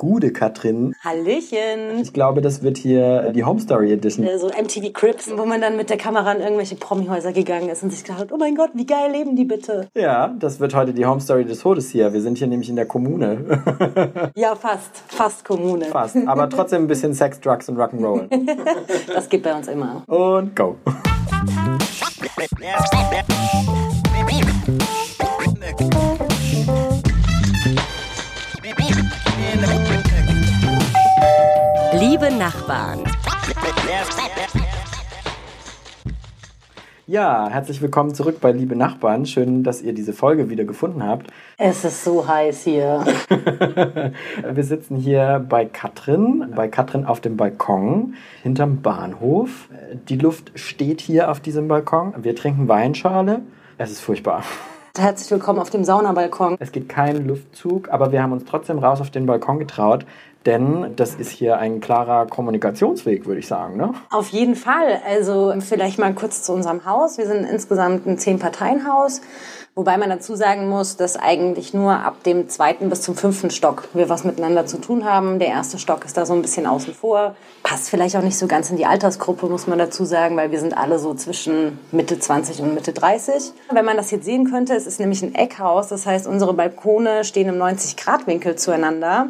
Gude, Katrin. Hallöchen. Ich glaube, das wird hier die Home Story Edition. Äh, So MTV Crips, wo man dann mit der Kamera in irgendwelche Promihäuser gegangen ist und sich gedacht hat, oh mein Gott, wie geil leben die bitte. Ja, das wird heute die Home Story des Todes hier. Wir sind hier nämlich in der Kommune. Ja, fast. Fast Kommune. Fast. Aber trotzdem ein bisschen Sex, Drugs und Rock'n'Roll. Das geht bei uns immer. Und go. Liebe Nachbarn, Ja, herzlich willkommen zurück bei Liebe Nachbarn. Schön, dass ihr diese Folge wieder gefunden habt. Es ist so heiß hier. Wir sitzen hier bei Katrin, bei Katrin auf dem Balkon hinterm Bahnhof. Die Luft steht hier auf diesem Balkon. Wir trinken Weinschale. Es ist furchtbar. Herzlich willkommen auf dem Saunabalkon. Es geht kein Luftzug, aber wir haben uns trotzdem raus auf den Balkon getraut, denn das ist hier ein klarer Kommunikationsweg, würde ich sagen. Ne? Auf jeden Fall. Also vielleicht mal kurz zu unserem Haus. Wir sind insgesamt ein Zehn-Parteien-Haus. Wobei man dazu sagen muss, dass eigentlich nur ab dem zweiten bis zum fünften Stock wir was miteinander zu tun haben. Der erste Stock ist da so ein bisschen außen vor. Passt vielleicht auch nicht so ganz in die Altersgruppe, muss man dazu sagen, weil wir sind alle so zwischen Mitte 20 und Mitte 30. Wenn man das jetzt sehen könnte, es ist nämlich ein Eckhaus. Das heißt, unsere Balkone stehen im 90-Grad-Winkel zueinander.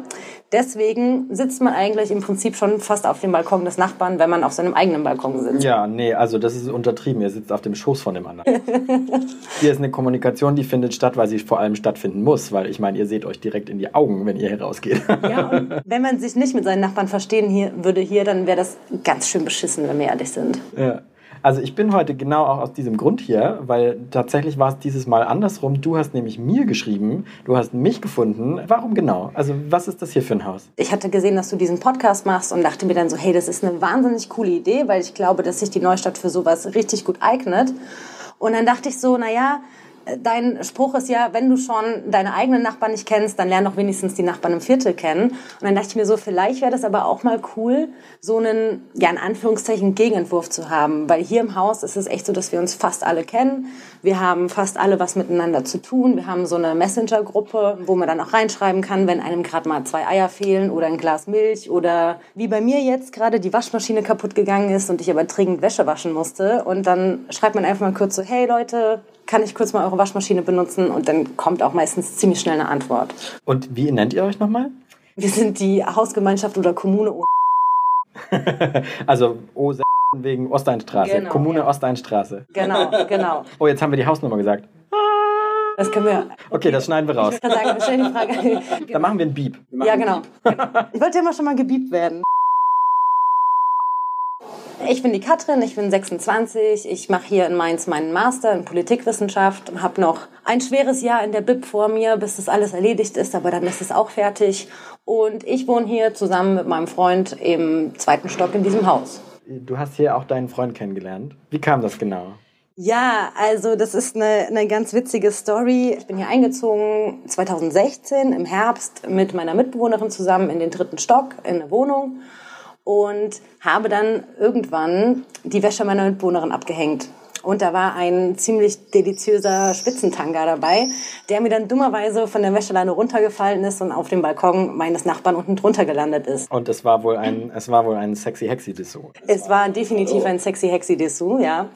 Deswegen sitzt man eigentlich im Prinzip schon fast auf dem Balkon des Nachbarn, wenn man auf seinem eigenen Balkon sitzt. Ja, nee, also das ist untertrieben. Ihr sitzt auf dem Schoß von dem anderen. hier ist eine Kommunikation, die findet statt, weil sie vor allem stattfinden muss, weil ich meine, ihr seht euch direkt in die Augen, wenn ihr hier rausgeht. Ja, und wenn man sich nicht mit seinen Nachbarn verstehen hier, würde hier, dann wäre das ganz schön beschissen, wenn wir ehrlich sind. Ja. Also ich bin heute genau auch aus diesem Grund hier, weil tatsächlich war es dieses Mal andersrum. Du hast nämlich mir geschrieben, du hast mich gefunden. Warum genau? Also was ist das hier für ein Haus? Ich hatte gesehen, dass du diesen Podcast machst und dachte mir dann so, hey, das ist eine wahnsinnig coole Idee, weil ich glaube, dass sich die Neustadt für sowas richtig gut eignet. Und dann dachte ich so, naja, dein Spruch ist ja, wenn du schon deine eigenen Nachbarn nicht kennst, dann lern doch wenigstens die Nachbarn im Viertel kennen. Und dann dachte ich mir so, vielleicht wäre das aber auch mal cool, so einen, ja, in Anführungszeichen Gegenentwurf zu haben. Weil hier im Haus ist es echt so, dass wir uns fast alle kennen. Wir haben fast alle was miteinander zu tun. Wir haben so eine Messenger-Gruppe, wo man dann auch reinschreiben kann, wenn einem gerade mal zwei Eier fehlen oder ein Glas Milch oder wie bei mir jetzt gerade die Waschmaschine kaputt gegangen ist und ich aber dringend Wäsche waschen musste. Und dann schreibt man einfach mal kurz so, hey Leute, kann ich kurz mal eure Waschmaschine benutzen? Und dann kommt auch meistens ziemlich schnell eine Antwort. Und wie nennt ihr euch nochmal? Wir sind die Hausgemeinschaft oder Kommune. also O wegen Osteinstraße, Genau, Kommune. Osteinstraße. Genau, genau. Oh, jetzt haben wir die Hausnummer gesagt. Das können wir. Okay, das schneiden wir raus. Ich kann sagen, wir stellen die Frage. Dann machen wir einen Beep. Ja, genau. Ich wollte ja immer schon mal gebiebt werden. Ich bin die Katrin, ich bin 26. Ich mache hier in Mainz meinen Master in Politikwissenschaft, habe noch ein schweres Jahr in der BIP vor mir, bis das alles erledigt ist, aber dann ist es auch fertig. Und ich wohne hier zusammen mit meinem Freund im zweiten Stock in diesem Haus. Du hast hier auch deinen Freund kennengelernt. Wie kam das genau? Ja, also das ist eine, eine ganz witzige Story. Ich bin hier eingezogen 2016 im Herbst mit meiner Mitbewohnerin zusammen in den dritten Stock in eine Wohnung und habe dann irgendwann die Wäsche meiner Mitbewohnerin abgehängt. Und da war ein ziemlich deliziöser Spitzentanga dabei, der mir dann dummerweise von der Wäscheleine runtergefallen ist und auf dem Balkon meines Nachbarn unten drunter gelandet ist. Und es war wohl ein, es war wohl ein sexy hexy Dessous. Es war definitiv ein sexy hexy Dessous, ja.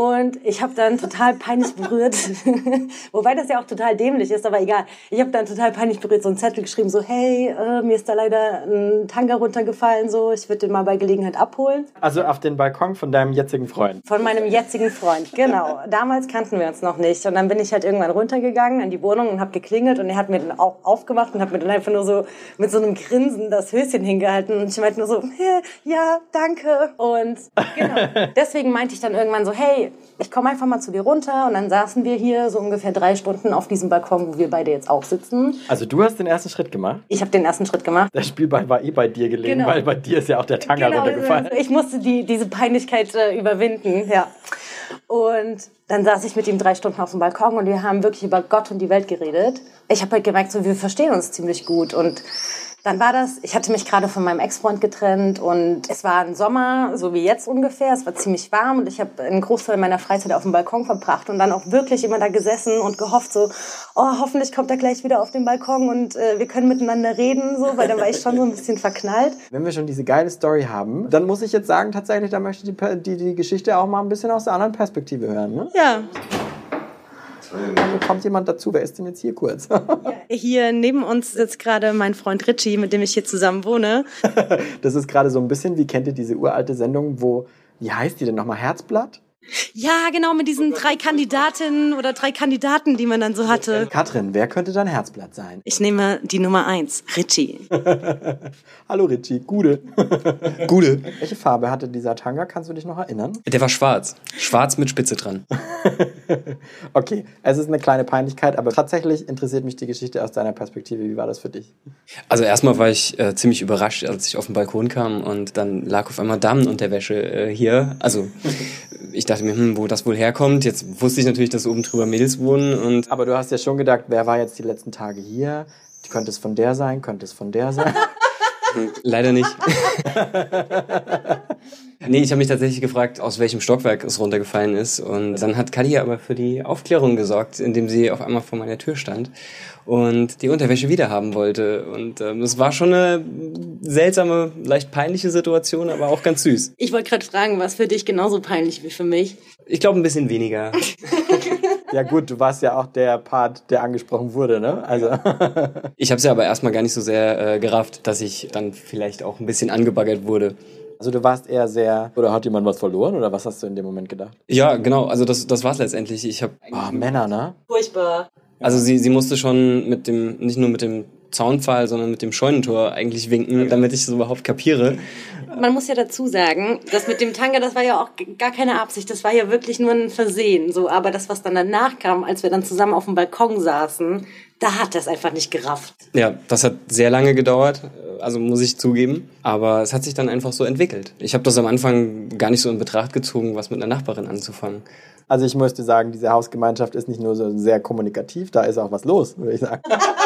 Und ich habe dann total peinlich berührt, wobei das ja auch total dämlich ist, aber egal. Ich habe dann total peinlich berührt so einen Zettel geschrieben, so hey, äh, mir ist da leider ein Tanga runtergefallen, so ich würde den mal bei Gelegenheit abholen. Also auf den Balkon von deinem jetzigen Freund. Von meinem jetzigen Freund, genau. Damals kannten wir uns noch nicht. Und dann bin ich halt irgendwann runtergegangen in die Wohnung und habe geklingelt und er hat mir dann auch aufgemacht und hat mir dann einfach nur so mit so einem Grinsen das Höschen hingehalten. Und ich meinte nur so, "Hä, ja, danke. Und genau. Deswegen meinte ich dann irgendwann so, hey, ich komme einfach mal zu dir runter. Und dann saßen wir hier so ungefähr drei Stunden auf diesem Balkon, wo wir beide jetzt auch sitzen. Also du hast den ersten Schritt gemacht. Ich habe den ersten Schritt gemacht. Der Spielball war eh bei dir gelegen, Genau. weil bei dir ist ja auch der Tanga runtergefallen. also ich musste die, diese Peinlichkeit äh, überwinden, ja. Und dann saß ich mit ihm drei Stunden auf dem Balkon und wir haben wirklich über Gott und die Welt geredet. Ich habe halt gemerkt, so, wir verstehen uns ziemlich gut und Dann war das, ich hatte mich gerade von meinem Ex-Freund getrennt und es war ein Sommer, so wie jetzt ungefähr. Es war ziemlich warm und ich habe einen Großteil meiner Freizeit auf dem Balkon verbracht und dann auch wirklich immer da gesessen und gehofft so, oh, hoffentlich kommt er gleich wieder auf den Balkon und äh, wir können miteinander reden, so, weil dann war ich schon so ein bisschen verknallt. Wenn wir schon diese geile Story haben, dann muss ich jetzt sagen, tatsächlich, da möchte ich die, die, die Geschichte auch mal ein bisschen aus der anderen Perspektive hören. Ne? Ja. Dann kommt jemand dazu. Wer ist denn jetzt hier kurz? Hier neben uns sitzt gerade mein Freund Richie, mit dem ich hier zusammen wohne. Das ist gerade so ein bisschen, wie kennt ihr diese uralte Sendung, wo, wie heißt die denn nochmal? Herzblatt? Ja, genau, mit diesen drei Kandidatinnen oder drei Kandidaten, die man dann so hatte. Katrin, wer könnte dein Herzblatt sein? Ich nehme die Nummer eins, Richie. Hallo Richie, Gude. Gude. Welche Farbe hatte dieser Tanga? Kannst du dich noch erinnern? Der war schwarz. Schwarz mit Spitze dran. okay, es ist eine kleine Peinlichkeit, aber tatsächlich interessiert mich die Geschichte aus deiner Perspektive. Wie war das für dich? Also erstmal war ich äh, ziemlich überrascht, als ich auf den Balkon kam und dann lag auf einmal Damenunterwäsche äh, hier. Also ich dachte mir, hm, wo das wohl herkommt. Jetzt wusste ich natürlich, dass oben drüber Mädels wohnen und Aber du hast ja schon gedacht, wer war jetzt die letzten Tage hier? Könnte es von der sein? Könnte es von der sein? leider nicht. nee, ich habe mich tatsächlich gefragt, aus welchem Stockwerk es runtergefallen ist. Und dann hat Kadi aber für die Aufklärung gesorgt, indem sie auf einmal vor meiner Tür stand und die Unterwäsche wieder haben wollte. Und ähm, es war schon eine seltsame, leicht peinliche Situation, aber auch ganz süß. Ich wollte gerade fragen, was für dich genauso peinlich wie für mich? Ich glaube ein bisschen weniger. ja gut, du warst ja auch der Part, der angesprochen wurde, ne? Also ich habe es ja aber erstmal gar nicht so sehr äh, gerafft, dass ich dann vielleicht auch ein bisschen angebaggert wurde. Also du warst eher sehr, oder hat jemand was verloren oder was hast du in dem Moment gedacht? Ja, genau, also das, das war es letztendlich. Ich habe oh, Männer, ne? Furchtbar. Also sie, sie musste schon mit dem, nicht nur mit dem Zaunpfahl, sondern mit dem Scheunentor eigentlich winken, damit ich es überhaupt kapiere. Man muss ja dazu sagen, das mit dem Tanga, das war ja auch gar keine Absicht, das war ja wirklich nur ein Versehen, so. Aber das, was dann danach kam, als wir dann zusammen auf dem Balkon saßen, da hat er es einfach nicht gerafft. Ja, das hat sehr lange gedauert, also muss ich zugeben. Aber es hat sich dann einfach so entwickelt. Ich habe das am Anfang gar nicht so in Betracht gezogen, was mit einer Nachbarin anzufangen. Also ich möchte sagen, diese Hausgemeinschaft ist nicht nur so sehr kommunikativ, da ist auch was los, würde ich sagen.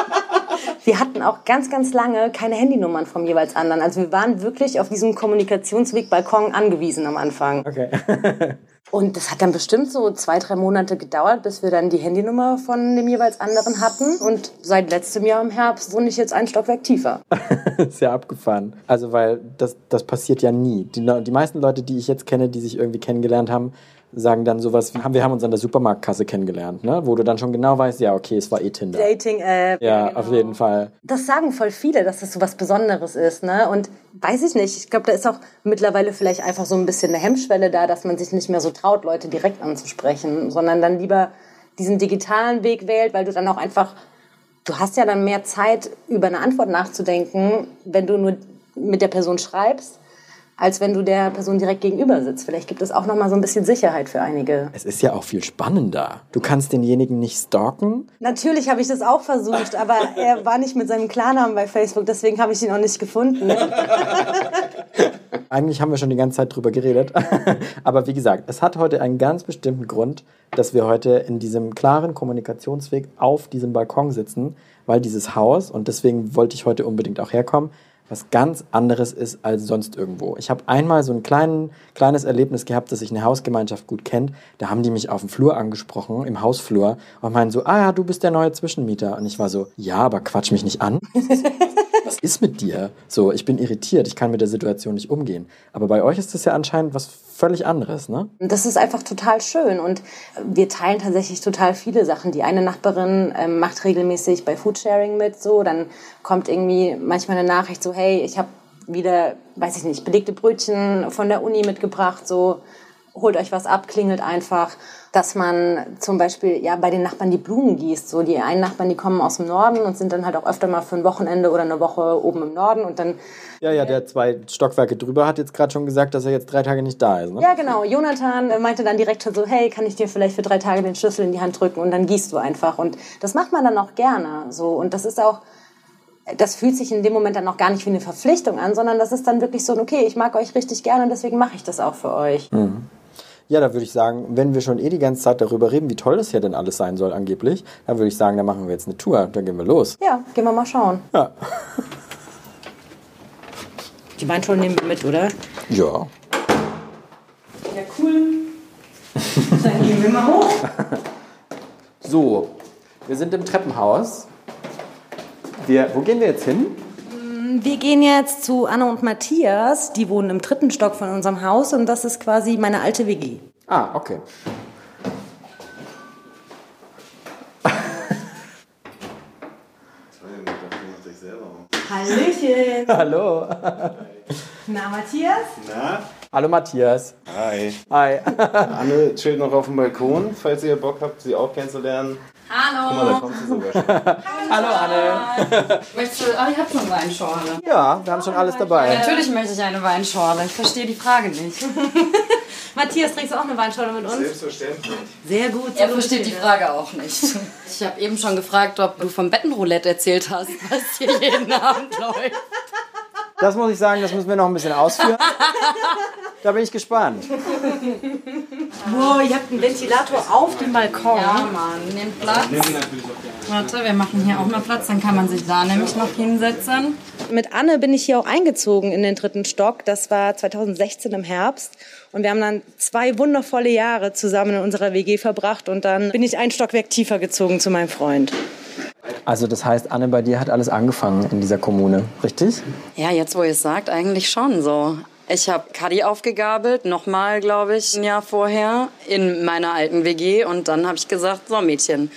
Wir hatten auch ganz, ganz lange keine Handynummern vom jeweils anderen. Also wir waren wirklich auf diesem Kommunikationsweg Balkon angewiesen am Anfang. Okay. Und das hat dann bestimmt so zwei, drei Monate gedauert, bis wir dann die Handynummer von dem jeweils anderen hatten. Und seit letztem Jahr im Herbst wohne ich jetzt ein Stockwerk tiefer. ist ja abgefahren. Also, weil das, das passiert ja nie. Die, die meisten Leute, die ich jetzt kenne, die sich irgendwie kennengelernt haben, sagen dann sowas wie, wir haben uns an der Supermarktkasse kennengelernt, ne? wo du dann schon genau weißt, ja, okay, es war eh Tinder. Dating-App. Ja, ja genau. auf jeden Fall. Das sagen voll viele, dass das so was Besonderes ist. Ne? Und weiß ich nicht, ich glaube, da ist auch mittlerweile vielleicht einfach so ein bisschen eine Hemmschwelle da, dass man sich nicht mehr so traut, Leute direkt anzusprechen, sondern dann lieber diesen digitalen Weg wählt, weil du dann auch einfach, du hast ja dann mehr Zeit, über eine Antwort nachzudenken, wenn du nur mit der Person schreibst als wenn du der Person direkt gegenüber sitzt. Vielleicht gibt es auch noch mal so ein bisschen Sicherheit für einige. Es ist ja auch viel spannender. Du kannst denjenigen nicht stalken. Natürlich habe ich das auch versucht, aber er war nicht mit seinem Klarnamen bei Facebook, deswegen habe ich ihn auch nicht gefunden. Eigentlich haben wir schon die ganze Zeit drüber geredet. aber wie gesagt, es hat heute einen ganz bestimmten Grund, dass wir heute in diesem klaren Kommunikationsweg auf diesem Balkon sitzen, weil dieses Haus, und deswegen wollte ich heute unbedingt auch herkommen, was ganz anderes ist als sonst irgendwo. Ich habe einmal so ein klein, kleines Erlebnis gehabt, dass sich eine Hausgemeinschaft gut kennt. Da haben die mich auf dem Flur angesprochen, im Hausflur, und meinen so, ah ja, du bist der neue Zwischenmieter. Und ich war so, ja, aber quatsch mich nicht an. was ist mit dir? So, ich bin irritiert, ich kann mit der Situation nicht umgehen. Aber bei euch ist das ja anscheinend was völlig anderes, ne? Das ist einfach total schön und wir teilen tatsächlich total viele Sachen. Die eine Nachbarin ähm, macht regelmäßig bei Foodsharing mit, so, dann kommt irgendwie manchmal eine Nachricht so, hey, ich habe wieder, weiß ich nicht, belegte Brötchen von der Uni mitgebracht, so, holt euch was ab, klingelt einfach dass man zum Beispiel ja bei den Nachbarn die Blumen gießt. So die einen Nachbarn, die kommen aus dem Norden und sind dann halt auch öfter mal für ein Wochenende oder eine Woche oben im Norden und dann ja, ja, der zwei Stockwerke drüber hat jetzt gerade schon gesagt, dass er jetzt drei Tage nicht da ist. Ne? Ja, genau. Jonathan meinte dann direkt schon so, hey, kann ich dir vielleicht für drei Tage den Schlüssel in die Hand drücken und dann gießt du einfach. Und das macht man dann auch gerne. So und das ist auch das fühlt sich in dem Moment dann auch gar nicht wie eine Verpflichtung an, sondern das ist dann wirklich so, okay, ich mag euch richtig gerne und deswegen mache ich das auch für euch. Mhm. Ja, da würde ich sagen, wenn wir schon eh die ganze Zeit darüber reden, wie toll das hier denn alles sein soll angeblich, dann würde ich sagen, dann machen wir jetzt eine Tour. Dann gehen wir los. Ja, gehen wir mal schauen. Ja. Die Weinschorle nehmen wir mit, oder? Ja. Ja, cool. Dann gehen wir mal hoch. So, wir sind im Treppenhaus. Wir, wo gehen wir jetzt hin? Wir gehen jetzt zu Anne und Matthias. Die wohnen im dritten Stock von unserem Haus und das ist quasi meine alte WG. Ah, okay. Hallöchen. Hallo. Na, Matthias? Na? Hallo Matthias. Hi. Hi. Anne chillt noch auf dem Balkon, falls ihr Bock habt, sie auch kennenzulernen. Guck mal, da Hallo. kommt sie sogar schon. Hallo Anne. Möchtest du, oh, ich habe schon Weinschorle. Ja, wir haben schon alles dabei. Natürlich möchte ich eine Weinschorle. Ich verstehe die Frage nicht. Matthias, trinkst du auch eine Weinschorle mit uns? Selbstverständlich. Sehr gut. Er versteht die Frage auch nicht. Ich habe eben schon gefragt, ob du vom Bettenroulette erzählt hast, was hier jeden Abend läuft. Das muss ich sagen, das müssen wir noch ein bisschen ausführen. Da bin ich gespannt. Wow, ihr habt einen Ventilator auf dem Balkon. Ja, Mann, nehmt Platz. Warte, wir machen hier auch mal Platz, dann kann man sich da nämlich noch hinsetzen. Mit Anne bin ich hier auch eingezogen in den dritten Stock. Das war 2016 im Herbst. Und wir haben dann zwei wundervolle Jahre zusammen in unserer WG verbracht. Und dann bin ich ein Stockwerk tiefer gezogen zu meinem Freund. Also das heißt, Anne, bei dir hat alles angefangen in dieser Kommune, richtig? Ja, jetzt wo ihr es sagt, eigentlich schon so. Ich habe Kadi aufgegabelt, nochmal, glaube ich, ein Jahr vorher in meiner alten WG. Und dann habe ich gesagt, so Mädchen,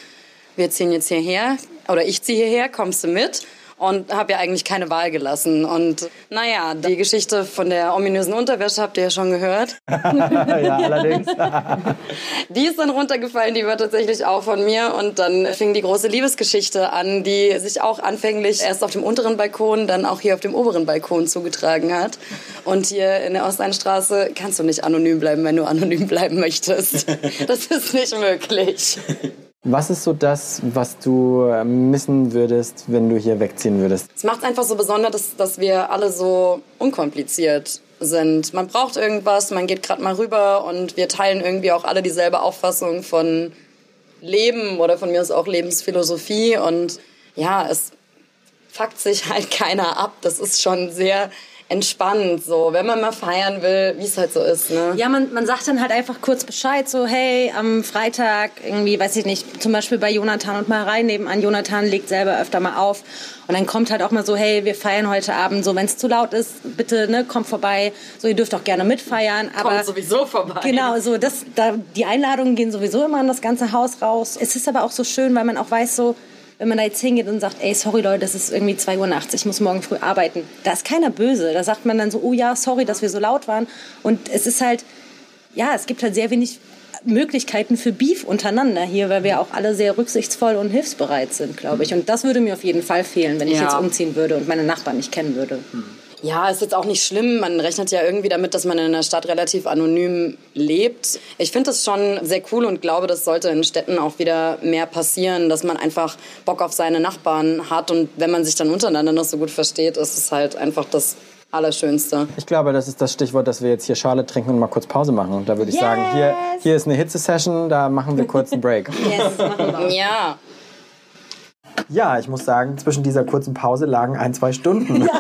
wir ziehen jetzt hierher, oder ich ziehe hierher, kommst du mit? Und habe ja eigentlich keine Wahl gelassen. Und naja, die Geschichte von der ominösen Unterwäsche habt ihr ja schon gehört. ja, allerdings. Die ist dann runtergefallen, die war tatsächlich auch von mir. Und dann fing die große Liebesgeschichte an, die sich auch anfänglich erst auf dem unteren Balkon, dann auch hier auf dem oberen Balkon zugetragen hat. Und hier in der Osteinstraße kannst du nicht anonym bleiben, wenn du anonym bleiben möchtest. Das ist nicht möglich. Was ist so das, was du äh, missen würdest, wenn du hier wegziehen würdest? Es macht einfach so besonders, dass, dass wir alle so unkompliziert sind. Man braucht irgendwas, man geht gerade mal rüber und wir teilen irgendwie auch alle dieselbe Auffassung von Leben oder von mir aus auch Lebensphilosophie und ja, es fuckt sich halt keiner ab. Das ist schon sehr entspannt, so, wenn man mal feiern will, wie es halt so ist, ne? Ja, man, man sagt dann halt einfach kurz Bescheid, so hey, am Freitag irgendwie, weiß ich nicht, zum Beispiel bei Jonathan und Marei nebenan. Jonathan legt selber öfter mal auf. Und dann kommt halt auch mal so, hey, wir feiern heute Abend, so wenn es zu laut ist, bitte, ne, kommt vorbei. So, ihr dürft auch gerne mitfeiern. Aber Kommt sowieso vorbei. Genau, so das, da, die Einladungen gehen sowieso immer an das ganze Haus raus. Es ist aber auch so schön, weil man auch weiß, so, wenn man da jetzt hingeht und sagt, ey, sorry Leute, das ist irgendwie 2 Uhr nachts, ich muss morgen früh arbeiten. Da ist keiner böse. Da sagt man dann so, oh ja, sorry, dass wir so laut waren. Und es ist halt, ja, es gibt halt sehr wenig Möglichkeiten für Beef untereinander hier, weil wir auch alle sehr rücksichtsvoll und hilfsbereit sind, glaube ich. Und das würde mir auf jeden Fall fehlen, wenn ich Ja. jetzt umziehen würde und meine Nachbarn nicht kennen würde. Ja, ist jetzt auch nicht schlimm. Man rechnet ja irgendwie damit, dass man in einer Stadt relativ anonym lebt. Ich finde das schon sehr cool und glaube, das sollte in Städten auch wieder mehr passieren, dass man einfach Bock auf seine Nachbarn hat und wenn man sich dann untereinander noch so gut versteht, ist es halt einfach das Allerschönste. Ich glaube, das ist das Stichwort, dass wir jetzt hier Schale trinken und mal kurz Pause machen. Und da würde ich sagen, hier, hier ist eine Hitze-Session, da machen wir kurz einen Break. Yes, machen wir. Ja, Ja, ich muss sagen, zwischen dieser kurzen Pause lagen ein, zwei Stunden.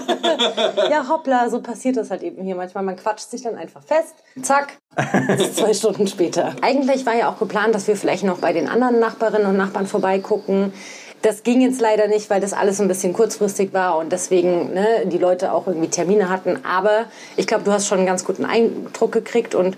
Ja, hoppla, so passiert das halt eben hier manchmal. Man quatscht sich dann einfach fest, zack, zwei Stunden später. Eigentlich war ja auch geplant, dass wir vielleicht noch bei den anderen Nachbarinnen und Nachbarn vorbeigucken. Das ging jetzt leider nicht, weil das alles ein bisschen kurzfristig war und deswegen ne, die Leute auch irgendwie Termine hatten. Aber ich glaube, du hast schon einen ganz guten Eindruck gekriegt und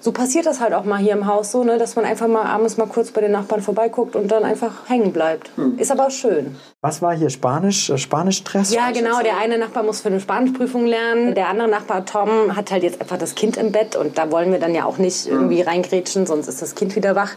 so passiert das halt auch mal hier im Haus so, ne, dass man einfach mal abends mal kurz bei den Nachbarn vorbeiguckt und dann einfach hängen bleibt. Ist aber schön. Was war hier? Spanisch? äh, Spanisch-Stress? Ja, genau. Der eine Nachbar muss für eine Spanischprüfung lernen. Der andere Nachbar, Tom, hat halt jetzt einfach das Kind im Bett. Und da wollen wir dann ja auch nicht irgendwie reingrätschen, sonst ist das Kind wieder wach.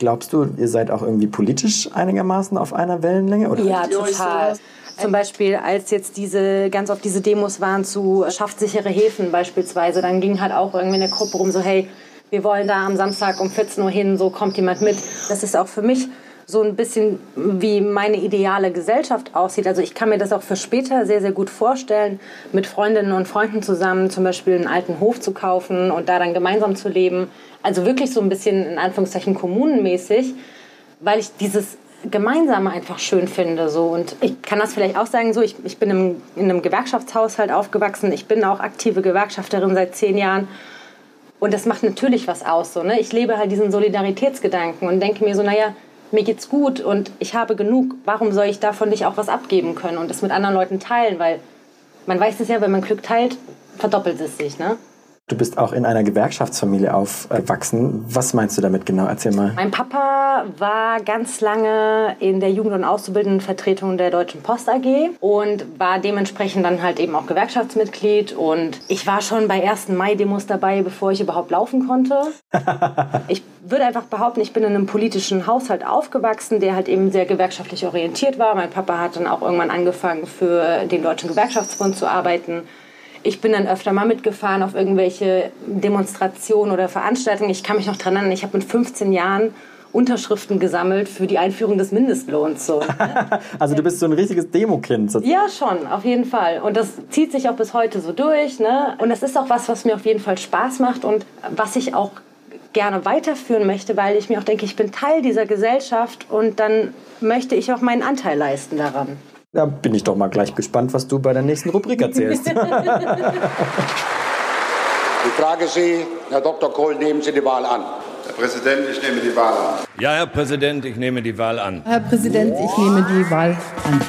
Glaubst du, ihr seid auch irgendwie politisch einigermaßen auf einer Wellenlänge? Oder Ja, total. Zum Beispiel, als jetzt diese, ganz oft diese Demos waren zu schafft sichere Häfen beispielsweise, dann ging halt auch irgendwie in der Gruppe rum so, hey, wir wollen da am Samstag um 14 Uhr hin, so kommt jemand mit. Das ist auch für mich so ein bisschen wie meine ideale Gesellschaft aussieht. Also ich kann mir das auch für später sehr, sehr gut vorstellen, mit Freundinnen und Freunden zusammen zum Beispiel einen alten Hof zu kaufen und da dann gemeinsam zu leben. Also wirklich so ein bisschen in Anführungszeichen kommunenmäßig, weil ich dieses Gemeinsame einfach schön finde. So. Und ich kann das vielleicht auch sagen, so, ich, ich bin im, in einem Gewerkschaftshaushalt aufgewachsen. Ich bin auch aktive Gewerkschafterin seit zehn Jahren. Und das macht natürlich was aus. So, ne? Ich lebe halt diesen Solidaritätsgedanken und denke mir so, naja, mir geht's gut und ich habe genug. Warum soll ich davon nicht auch was abgeben können und das mit anderen Leuten teilen? Weil man weiß es ja, wenn man Glück teilt, verdoppelt es sich. Ne? Du bist auch in einer Gewerkschaftsfamilie aufgewachsen. Was meinst du damit genau? Erzähl mal. Mein Papa war ganz lange in der Jugend- und Auszubildendenvertretung der Deutschen Post AG und war dementsprechend dann halt eben auch Gewerkschaftsmitglied. Und ich war schon bei ersten Mai-Demos dabei, bevor ich überhaupt laufen konnte. ich würde einfach behaupten, ich bin in einem politischen Haushalt aufgewachsen, der halt eben sehr gewerkschaftlich orientiert war. Mein Papa hat dann auch irgendwann angefangen, für den Deutschen Gewerkschaftsbund zu arbeiten ich bin dann öfter mal mitgefahren auf irgendwelche Demonstrationen oder Veranstaltungen. Ich kann mich noch daran erinnern, ich habe mit 15 Jahren Unterschriften gesammelt für die Einführung des Mindestlohns. So, ne? also du bist so ein richtiges Demokind. Ja, schon, auf jeden Fall. Und das zieht sich auch bis heute so durch. Ne? Und das ist auch was, was mir auf jeden Fall Spaß macht und was ich auch gerne weiterführen möchte, weil ich mir auch denke, ich bin Teil dieser Gesellschaft und dann möchte ich auch meinen Anteil leisten daran. Da bin ich doch mal gleich gespannt, was du bei der nächsten Rubrik erzählst. ich frage Sie, Herr Dr. Kohl, nehmen Sie die Wahl an. Herr Präsident, ich nehme die Wahl an. Ja, Herr Präsident, ich nehme die Wahl an. Herr Präsident, ich nehme die Wahl an.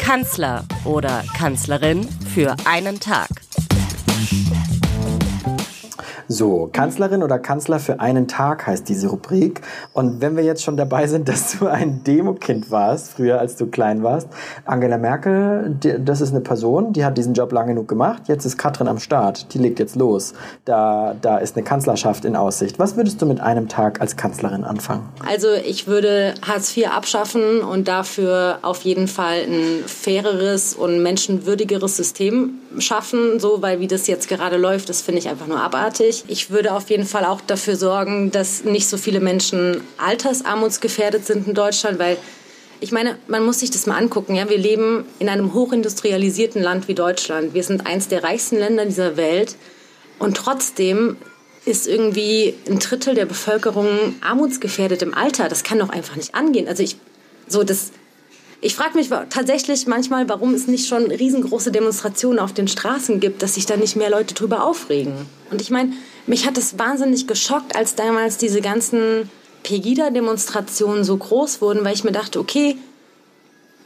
Kanzler oder Kanzlerin für einen Tag. So, Kanzlerin oder Kanzler für einen Tag heißt diese Rubrik. Und wenn wir jetzt schon dabei sind, dass du ein Demokind warst, früher als du klein warst, Angela Merkel, das ist eine Person, die hat diesen Job lang genug gemacht. Jetzt ist Katrin am Start, die legt jetzt los. Da, da ist eine Kanzlerschaft in Aussicht. Was würdest du mit einem Tag als Kanzlerin anfangen? Also ich würde Hartz IV abschaffen und dafür auf jeden Fall ein faireres und menschenwürdigeres System schaffen, so, weil wie das jetzt gerade läuft, das finde ich einfach nur abartig. Ich würde auf jeden Fall auch dafür sorgen, dass nicht so viele Menschen altersarmutsgefährdet sind in Deutschland, weil ich meine, man muss sich das mal angucken. Ja? Wir leben in einem hochindustrialisierten Land wie Deutschland. Wir sind eins der reichsten Länder dieser Welt. Und trotzdem ist irgendwie ein Drittel der Bevölkerung armutsgefährdet im Alter. Das kann doch einfach nicht angehen. Also ich, so das, ich frage mich tatsächlich manchmal, warum es nicht schon riesengroße Demonstrationen auf den Straßen gibt, dass sich da nicht mehr Leute drüber aufregen. Und ich meine, mich hat es wahnsinnig geschockt, als damals diese ganzen Pegida-Demonstrationen so groß wurden, weil ich mir dachte, okay,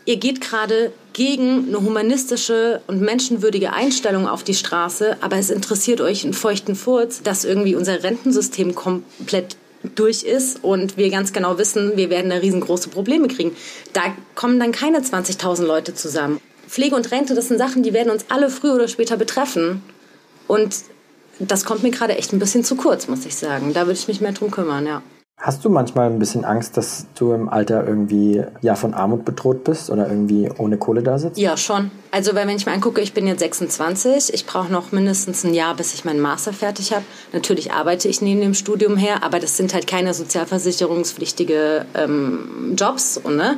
ihr geht gerade gegen eine humanistische und menschenwürdige Einstellung auf die Straße, aber es interessiert euch einen feuchten Furz, dass irgendwie unser Rentensystem komplett durch ist und wir ganz genau wissen, wir werden da riesengroße Probleme kriegen. Da kommen dann keine 20.000 Leute zusammen. Pflege und Rente, das sind Sachen, die werden uns alle früher oder später betreffen. Und das kommt mir gerade echt ein bisschen zu kurz, muss ich sagen. Da würde ich mich mehr drum kümmern, ja. Hast du manchmal ein bisschen Angst, dass du im Alter irgendwie ja von Armut bedroht bist oder irgendwie ohne Kohle da sitzt? Ja, schon. Also, weil wenn ich mir angucke, ich bin jetzt 26, ich brauche noch mindestens ein Jahr, bis ich meinen Master fertig habe. Natürlich arbeite ich neben dem Studium her, aber das sind halt keine sozialversicherungspflichtige ähm, Jobs, ne?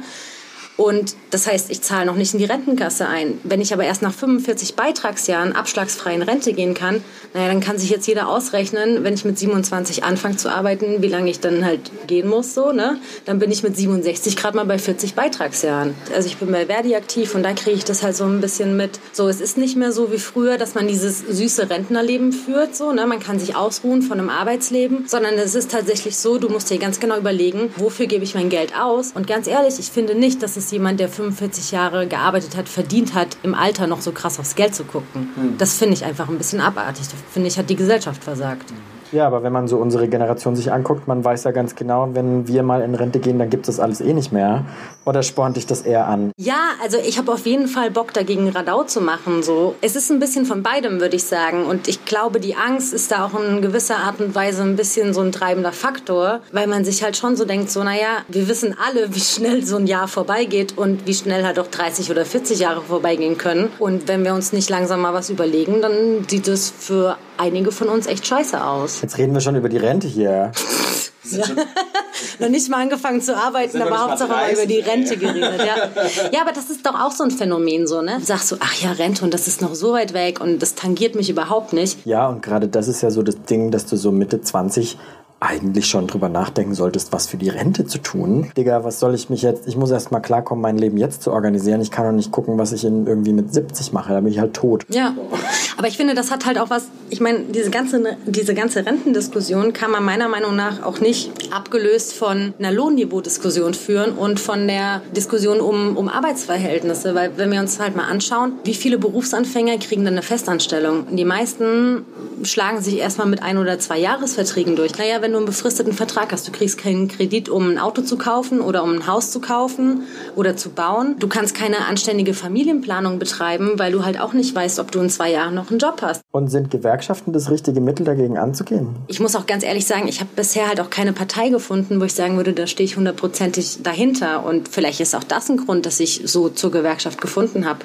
Und das heißt, ich zahle noch nicht in die Rentenkasse ein. Wenn ich aber erst nach 45 Beitragsjahren abschlagsfrei in Rente gehen kann, naja, dann kann sich jetzt jeder ausrechnen, wenn ich mit 27 anfange zu arbeiten, wie lange ich dann halt gehen muss, so, ne? Dann bin ich mit 67 gerade mal bei 40 Beitragsjahren. Also ich bin bei Verdi aktiv und da kriege ich das halt so ein bisschen mit. So, es ist nicht mehr so wie früher, dass man dieses süße Rentnerleben führt, so, ne? Man kann sich ausruhen von einem Arbeitsleben, sondern es ist tatsächlich so, du musst dir ganz genau überlegen, wofür gebe ich mein Geld aus? Und ganz ehrlich, ich finde nicht, dass es jemand, der 45 Jahre gearbeitet hat, verdient hat, im Alter noch so krass aufs Geld zu gucken. Mhm. Das finde ich einfach ein bisschen abartig. Das finde ich, hat die Gesellschaft versagt. Ja, aber wenn man so unsere Generation sich anguckt, man weiß ja ganz genau, wenn wir mal in Rente gehen, dann gibt es das alles eh nicht mehr. Oder spornt dich das eher an? Ja, also ich habe auf jeden Fall Bock dagegen Radau zu machen. So, es ist ein bisschen von beidem, würde ich sagen. Und ich glaube, die Angst ist da auch in gewisser Art und Weise ein bisschen so ein treibender Faktor, weil man sich halt schon so denkt, so naja, wir wissen alle, wie schnell so ein Jahr vorbeigeht und wie schnell halt auch 30 oder 40 Jahre vorbeigehen können. Und wenn wir uns nicht langsam mal was überlegen, dann sieht es für einige von uns echt scheiße aus. Jetzt reden wir schon über die Rente hier. Ja. noch nicht mal angefangen zu arbeiten, aber Hauptsache mal über die Rente geredet. Ja. ja, aber das ist doch auch so ein Phänomen so, ne? Du sagst so, ach ja, Rente und das ist noch so weit weg und das tangiert mich überhaupt nicht. Ja, und gerade das ist ja so das Ding, dass du so Mitte 20 eigentlich schon drüber nachdenken solltest, was für die Rente zu tun. Digga, was soll ich mich jetzt, ich muss erst mal klarkommen, mein Leben jetzt zu organisieren. Ich kann doch nicht gucken, was ich in, irgendwie mit 70 mache, da bin ich halt tot. Ja, aber ich finde, das hat halt auch was, ich meine, diese ganze, diese ganze Rentendiskussion kann man meiner Meinung nach auch nicht abgelöst von einer Lohnniveau-Diskussion führen und von der Diskussion um, um Arbeitsverhältnisse, weil wenn wir uns halt mal anschauen, wie viele Berufsanfänger kriegen dann eine Festanstellung? Die meisten schlagen sich erstmal mit ein oder zwei Jahresverträgen durch. Naja, wenn du einen befristeten Vertrag hast, du kriegst keinen Kredit, um ein Auto zu kaufen oder um ein Haus zu kaufen oder zu bauen. Du kannst keine anständige Familienplanung betreiben, weil du halt auch nicht weißt, ob du in zwei Jahren noch einen Job hast. Und sind Gewerkschaften das richtige Mittel dagegen anzugehen? Ich muss auch ganz ehrlich sagen, ich habe bisher halt auch keine Partei gefunden, wo ich sagen würde, da stehe ich hundertprozentig dahinter. Und vielleicht ist auch das ein Grund, dass ich so zur Gewerkschaft gefunden habe.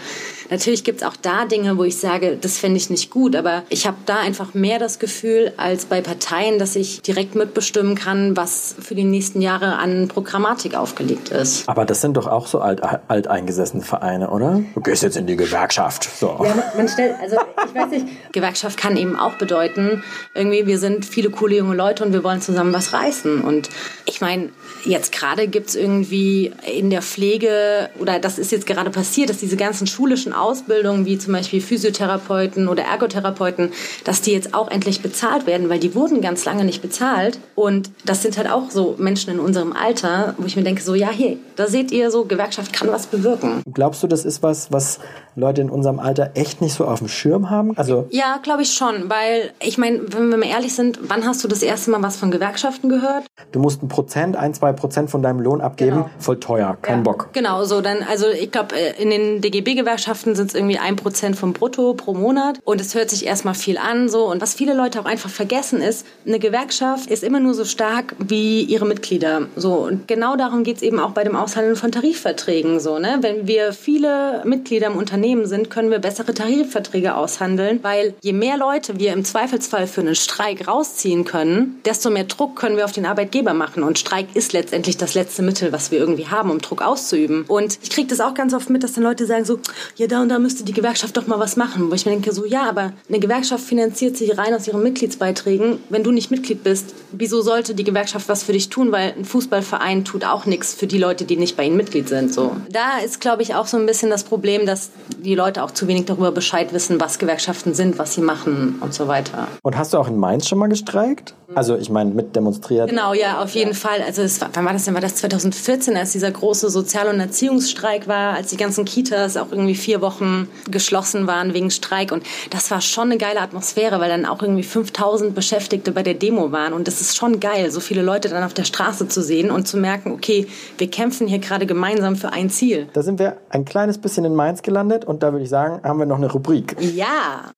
Natürlich gibt es auch da Dinge, wo ich sage, das fände ich nicht gut, aber ich habe da einfach mehr das Gefühl als bei Parteien, dass ich direkt mitbestimmen kann, was für die nächsten Jahre an Programmatik aufgelegt ist. Aber das sind doch auch so alt, alteingesessene Vereine, oder? Du gehst jetzt in die Gewerkschaft. So. Ja, man stellt, also ich weiß nicht, Gewerkschaft kann eben auch bedeuten, irgendwie wir sind viele coole junge Leute und wir wollen zusammen was reißen. Und ich meine, jetzt gerade gibt es irgendwie in der Pflege, oder das ist jetzt gerade passiert, dass diese ganzen schulischen Ausbildungen, wie zum Beispiel Physiotherapeuten oder Ergotherapeuten, dass die jetzt auch endlich bezahlt werden, weil die wurden ganz lange nicht bezahlt. Und das sind halt auch so Menschen in unserem Alter, wo ich mir denke, so, ja, hier, da seht ihr so, Gewerkschaft kann was bewirken. Glaubst du, das ist was, was Leute in unserem Alter echt nicht so auf dem Schirm haben? Also ja, glaube ich schon, weil ich meine, wenn wir mal ehrlich sind, wann hast du das erste Mal was von Gewerkschaften gehört? Du musst ein Prozent, ein, zwei Prozent von deinem Lohn abgeben, genau. voll teuer, kein ja. Bock. Genau, so dann, also ich glaube, äh, in den DGB-Gewerkschaften sind es irgendwie ein Prozent vom Brutto pro Monat und es hört sich erstmal viel an, so und was viele Leute auch einfach vergessen ist, eine Gewerkschaft ist immer nur so stark wie ihre Mitglieder, so und genau darum geht es eben auch bei dem Aushandeln von Tarifverträgen, so ne, wenn wir viele Mitglieder im Unternehmen sind, können wir bessere Tarifverträge aushandeln, weil je mehr Leute wir im Zweifelsfall für einen Streik rausziehen können, desto mehr Druck können wir auf den Arbeitgeber machen und Streik ist letztendlich das letzte Mittel, was wir irgendwie haben, um Druck auszuüben. Und ich kriege das auch ganz oft mit, dass dann Leute sagen so, ja, da und da müsste die Gewerkschaft doch mal was machen. Wo ich mir denke so, ja, aber eine Gewerkschaft finanziert sich rein aus ihren Mitgliedsbeiträgen. Wenn du nicht Mitglied bist, wieso sollte die Gewerkschaft was für dich tun? Weil ein Fußballverein tut auch nichts für die Leute, die nicht bei ihnen Mitglied sind. So. Da ist, glaube ich, auch so ein bisschen das Problem, dass die Leute auch zu wenig darüber Bescheid wissen, was Gewerkschaften sind, was sie machen und so weiter. Und hast du auch in Mainz schon mal gestreikt? Also ich meine, mit demonstriert? Genau, ja, auf jeden Fall. Also es war, wann war das denn? War das 2014, als dieser große Sozial- und Erziehungsstreik war, als die ganzen Kitas auch irgendwie vier Wochen geschlossen waren wegen Streik. Und das war schon eine geile Atmosphäre, weil dann auch irgendwie 5000 Beschäftigte bei der Demo waren. Und das ist schon geil, so viele Leute dann auf der Straße zu sehen und zu merken, okay, wir kämpfen hier gerade gemeinsam für ein Ziel. Da sind wir ein kleines bisschen in Mainz gelandet und da würde ich sagen, haben wir noch eine Rubrik. Ja.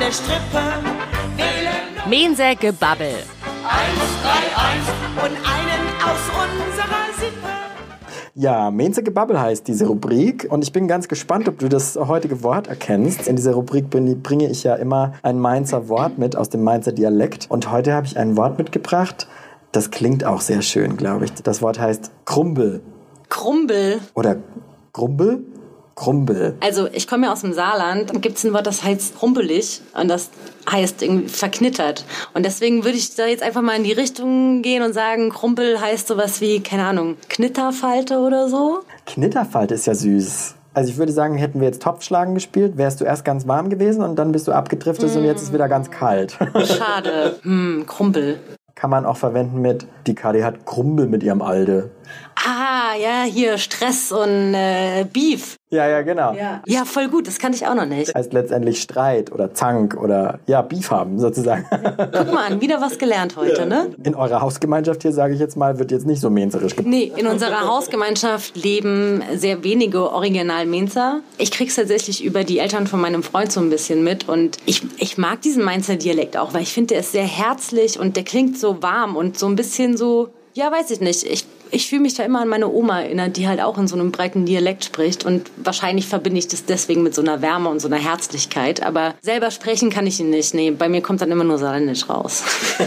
der Strippe. Mense Gebabbel. 131 und einen aus unserer. Ja, Menze Gebabbel heißt diese Rubrik und ich bin ganz gespannt, ob du das heutige Wort erkennst. In dieser Rubrik bringe ich ja immer ein Mainzer Wort mit aus dem Mainzer Dialekt und heute habe ich ein Wort mitgebracht, das klingt auch sehr schön, glaube ich. Das Wort heißt Krumbel. Krumbel? Oder Krumbel? Krumpel. Also ich komme ja aus dem Saarland und gibt es ein Wort, das heißt rumpelig und das heißt irgendwie verknittert. Und deswegen würde ich da jetzt einfach mal in die Richtung gehen und sagen, Krumpel heißt sowas wie, keine Ahnung, Knitterfalte oder so. Knitterfalte ist ja süß. Also ich würde sagen, hätten wir jetzt Topfschlagen gespielt, wärst du erst ganz warm gewesen und dann bist du abgedriftet mm. und jetzt ist wieder ganz kalt. Schade. hm, Krumpel. Kann man auch verwenden mit, die Kadi hat Krumpel mit ihrem Alde. Ah, ja, hier Stress und äh, Beef. Ja, ja, genau. Ja. ja, voll gut, das kannte ich auch noch nicht. Heißt letztendlich Streit oder Zank oder ja, Beef haben sozusagen. Guck mal an, wieder was gelernt heute, ja. ne? In eurer Hausgemeinschaft hier, sage ich jetzt mal, wird jetzt nicht so menzerisch. Nee, in unserer Hausgemeinschaft leben sehr wenige Original-Menzer. Ich krieg's tatsächlich über die Eltern von meinem Freund so ein bisschen mit und ich, ich mag diesen Mainzer Dialekt auch, weil ich finde, der ist sehr herzlich und der klingt so warm und so ein bisschen so ja, weiß ich nicht. Ich, ich fühle mich da immer an meine Oma erinnert, die halt auch in so einem breiten Dialekt spricht. Und wahrscheinlich verbinde ich das deswegen mit so einer Wärme und so einer Herzlichkeit. Aber selber sprechen kann ich ihn nicht. Nee, bei mir kommt dann immer nur Saarländisch raus.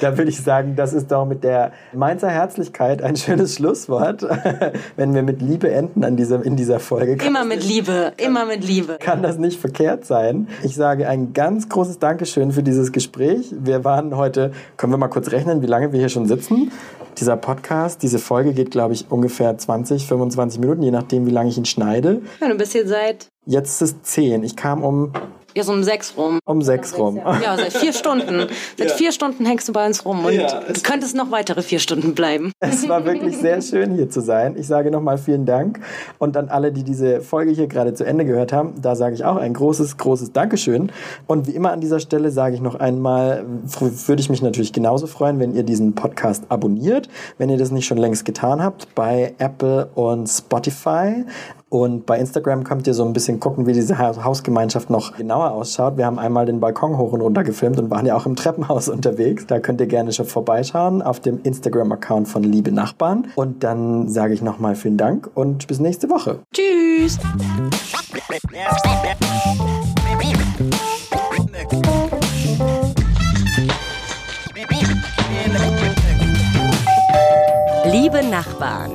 da würde ich sagen, das ist doch mit der Mainzer Herzlichkeit ein schönes Schlusswort, wenn wir mit Liebe enden an dieser, in dieser Folge. Kann Immer mit Liebe, immer mit Liebe. kann das nicht verkehrt sein. Ich sage ein ganz großes Dankeschön für dieses Gespräch. Wir waren heute, können wir mal kurz rechnen, wie lange wir hier schon sitzen? Dieser Podcast, diese Folge geht, glaube ich, ungefähr 20, 25 Minuten, je nachdem, wie lange ich ihn schneide. Ja, du bist hier seit, Jetzt ist es 10. Ich kam um, ja, so um sechs rum. um 6 rum. Ja, seit vier Stunden. Seit vier Stunden hängst du bei uns rum und Ja, es könntest noch weitere vier Stunden bleiben. Es war wirklich sehr schön hier zu sein. Ich sage nochmal vielen Dank. Und an alle, die diese Folge hier gerade zu Ende gehört haben, da sage ich auch ein großes, großes Dankeschön. Und wie immer an dieser Stelle sage ich noch einmal, würde ich mich natürlich genauso freuen, wenn ihr diesen Podcast abonniert, wenn ihr das nicht schon längst getan habt, bei Apple und Spotify. Und bei Instagram könnt ihr so ein bisschen gucken, wie diese Ha- Hausgemeinschaft noch genauer ausschaut. Wir haben einmal den Balkon hoch und runter gefilmt und waren ja auch im Treppenhaus unterwegs. Da könnt ihr gerne schon vorbeischauen auf dem Instagram-Account von Liebe Nachbarn. Und dann sage ich nochmal vielen Dank und bis nächste Woche. Tschüss. Liebe Nachbarn,